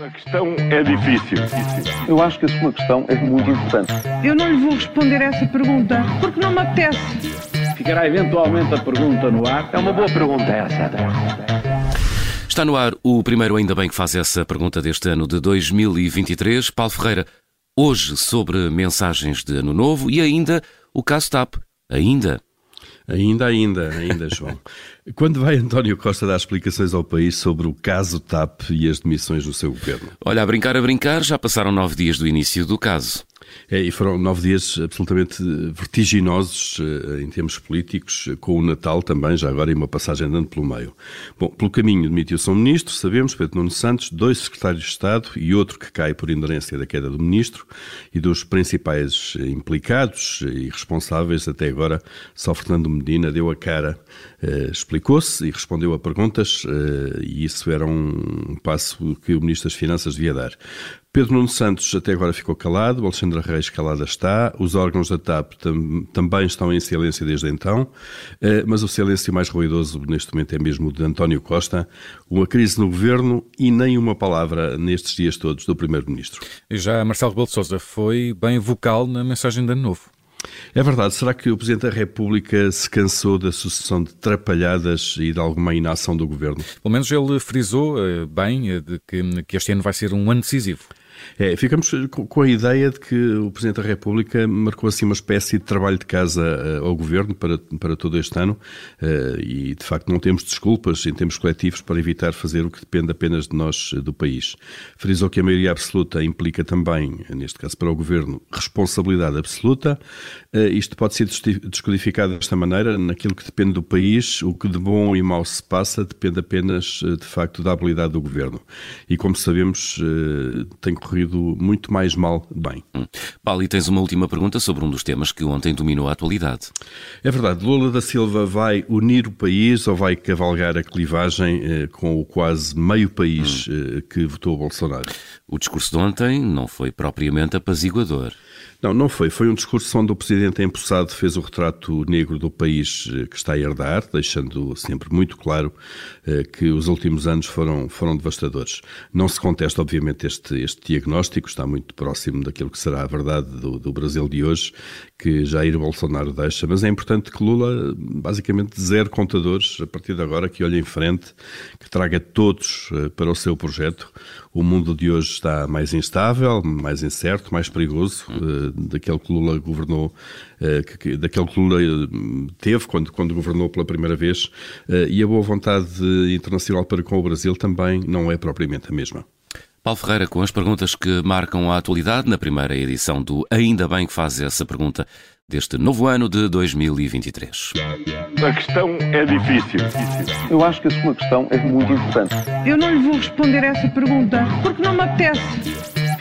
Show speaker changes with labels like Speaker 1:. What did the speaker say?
Speaker 1: A questão é difícil.
Speaker 2: Eu acho que a sua questão é muito importante.
Speaker 3: Eu não lhe vou responder essa pergunta porque não me apetece.
Speaker 4: Ficará eventualmente a pergunta no ar.
Speaker 2: É uma boa pergunta essa.
Speaker 5: Está no ar o primeiro Ainda Bem que faz essa pergunta deste ano de 2023. Paulo Ferreira, hoje sobre mensagens de Ano Novo e ainda o caso TAP. Ainda.
Speaker 6: Ainda, ainda, ainda, João. Quando vai António Costa dar explicações ao país sobre o caso TAP e as demissões do seu governo?
Speaker 5: Olha, a brincar, a brincar, já passaram nove dias do início do caso.
Speaker 6: É, e foram nove dias absolutamente vertiginosos eh, em termos políticos, com o Natal também, já agora, e uma passagem andando pelo meio. Bom, pelo caminho demitiu-se um ministro, sabemos, Pedro Nuno Santos, dois secretários de Estado e outro que cai por inerência da queda do ministro, e dos principais implicados e responsáveis até agora, só Fernando Medina deu a cara, eh, explicou-se e respondeu a perguntas, eh, e isso era um passo que o Ministro das Finanças devia dar. Pedro Nuno Santos até agora ficou calado, Alexandra Reis calada está, os órgãos da TAP tam, também estão em silêncio desde então, eh, mas o silêncio mais ruidoso neste momento é mesmo o de António Costa, uma crise no governo e nem uma palavra nestes dias todos do Primeiro-Ministro.
Speaker 7: Já Marcelo Rebelo Sousa foi bem vocal na mensagem de Ano Novo.
Speaker 6: É verdade. Será que o Presidente da República se cansou da sucessão de trapalhadas e de alguma inação do governo?
Speaker 7: Pelo menos ele frisou eh, bem eh, que este ano vai ser um ano decisivo.
Speaker 6: É, ficamos com a ideia de que o Presidente da República marcou assim uma espécie de trabalho de casa uh, ao Governo para, para todo este ano uh, e, de facto, não temos desculpas em termos coletivos para evitar fazer o que depende apenas de nós, uh, do país. Frisou que a maioria absoluta implica também, neste caso para o Governo, responsabilidade absoluta. isto pode ser descodificado desta maneira, naquilo que depende do país, o que de bom e mau se passa depende apenas, de facto, da habilidade do Governo. E, como sabemos, tem corrido corrido muito mais mal bem. Hum.
Speaker 5: Paulo, e tens uma última pergunta sobre um dos temas que ontem dominou a atualidade.
Speaker 6: É verdade. Lula da Silva vai unir o país ou vai cavalgar a clivagem eh, com o quase meio país hum. eh, que votou Bolsonaro?
Speaker 5: O discurso de ontem não foi propriamente apaziguador.
Speaker 6: Não, não foi. Foi um discurso onde o Presidente empossado fez o retrato negro do país eh, que está a herdar, deixando sempre muito claro eh, que os últimos anos foram, foram devastadores. Não se contesta, obviamente, este, este diagnóstico, está muito próximo daquilo que será a verdade do, do Brasil de hoje, que Jair Bolsonaro deixa, mas é importante que Lula, basicamente, zero contadores, a partir de agora, que olhe em frente, que traga todos eh, para o seu projeto. O mundo de hoje está mais instável, mais incerto, mais perigoso daquele que Lula governou, uh, que, daquele que Lula teve quando, quando governou pela primeira vez, uh, e a boa vontade internacional para com o Brasil também não é propriamente a mesma.
Speaker 5: Paulo Ferreira, com as perguntas que marcam a atualidade na primeira edição do Ainda Bem que faz essa pergunta deste novo ano de 2023.
Speaker 1: A questão é difícil.
Speaker 2: Eu acho que a sua questão é muito importante.
Speaker 3: Eu não lhe vou responder essa pergunta porque não me apetece.